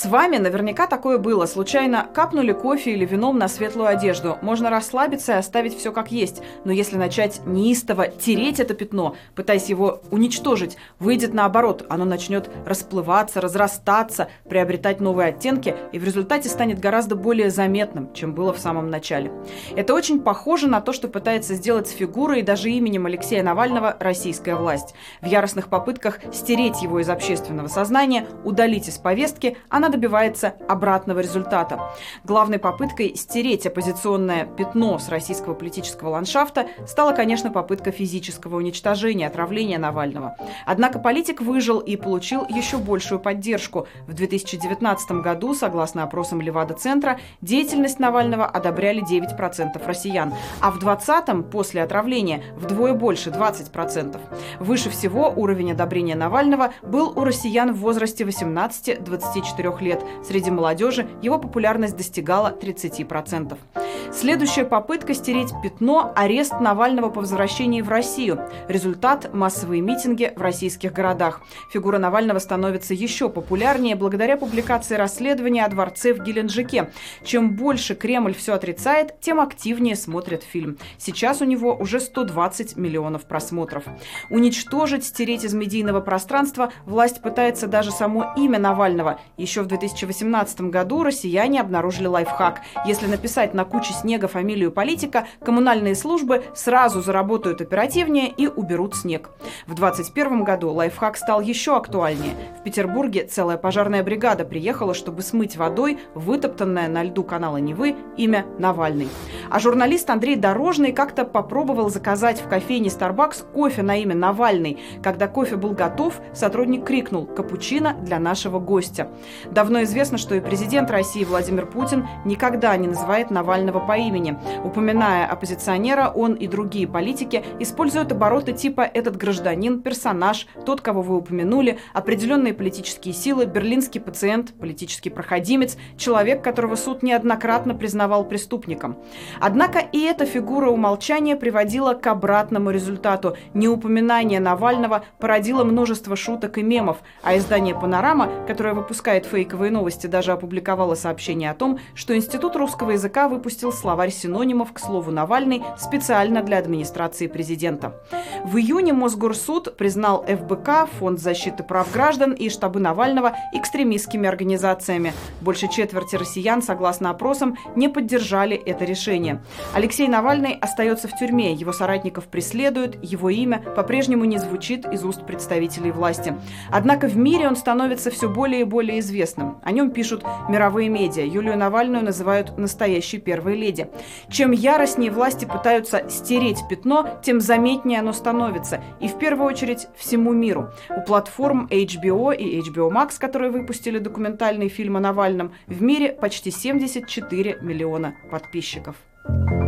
С вами наверняка такое было. Случайно капнули кофе или вином на светлую одежду. Можно расслабиться и оставить все как есть. Но если начать неистово тереть это пятно, пытаясь его уничтожить, выйдет наоборот. Оно начнет расплываться, разрастаться, приобретать новые оттенки и в результате станет гораздо более заметным, чем было в самом начале. Это очень похоже на то, что пытается сделать с фигурой и даже именем Алексея Навального российская власть. В яростных попытках стереть его из общественного сознания, удалить из повестки, она добивается обратного результата. Главной попыткой стереть оппозиционное пятно с российского политического ландшафта стала, конечно, попытка физического уничтожения, отравления Навального. Однако политик выжил и получил еще большую поддержку. В 2019 году, согласно опросам Левада-центра, деятельность Навального одобряли 9% россиян, а в 2020-м, после отравления, вдвое больше – 20%. Выше всего уровень одобрения Навального был у россиян в возрасте 18-24 трех лет. Среди молодежи его популярность достигала 30%. Следующая попытка стереть пятно – арест Навального по возвращении в Россию. Результат – массовые митинги в российских городах. Фигура Навального становится еще популярнее благодаря публикации расследования о дворце в Геленджике. Чем больше Кремль все отрицает, тем активнее смотрят фильм. Сейчас у него уже 120 миллионов просмотров. Уничтожить, стереть из медийного пространства власть пытается даже само имя Навального. Еще в 2018 году россияне обнаружили лайфхак. Если написать на куче снега фамилию политика, коммунальные службы сразу заработают оперативнее и уберут снег. В 2021 году лайфхак стал еще актуальнее. В Петербурге целая пожарная бригада приехала, чтобы смыть водой вытоптанное на льду канала Невы имя Навальный. А журналист Андрей Дорожный как-то попробовал заказать в кофейне Starbucks кофе на имя Навальный. Когда кофе был готов, сотрудник крикнул «Капучино для нашего гостя». Давно известно, что и президент России Владимир Путин никогда не называет Навального по имени. Упоминая оппозиционера, он и другие политики используют обороты типа «этот гражданин», «персонаж», «тот, кого вы упомянули», определенные политические силы, «берлинский пациент», «политический проходимец», «человек, которого суд неоднократно признавал преступником». Однако и эта фигура умолчания приводила к обратному результату. Неупоминание Навального породило множество шуток и мемов, а издание «Панорама», которое выпускает фейковые новости, даже опубликовало сообщение о том, что Институт русского языка выпустил словарь синонимов к слову «Навальный» специально для администрации президента. В июне Мосгорсуд признал ФБК, Фонд защиты прав граждан и штабы Навального экстремистскими организациями. Больше четверти россиян, согласно опросам, не поддержали это решение. Алексей Навальный остается в тюрьме, его соратников преследуют, его имя по-прежнему не звучит из уст представителей власти. Однако в мире он становится все более и более известным. О нем пишут мировые медиа. Юлию Навальную называют настоящей первой леди. Чем яростнее власти пытаются стереть пятно, тем заметнее оно становится. И в первую очередь всему миру. У платформ HBO и HBO Max, которые выпустили документальный фильм о Навальном, в мире почти 74 миллиона подписчиков. thank you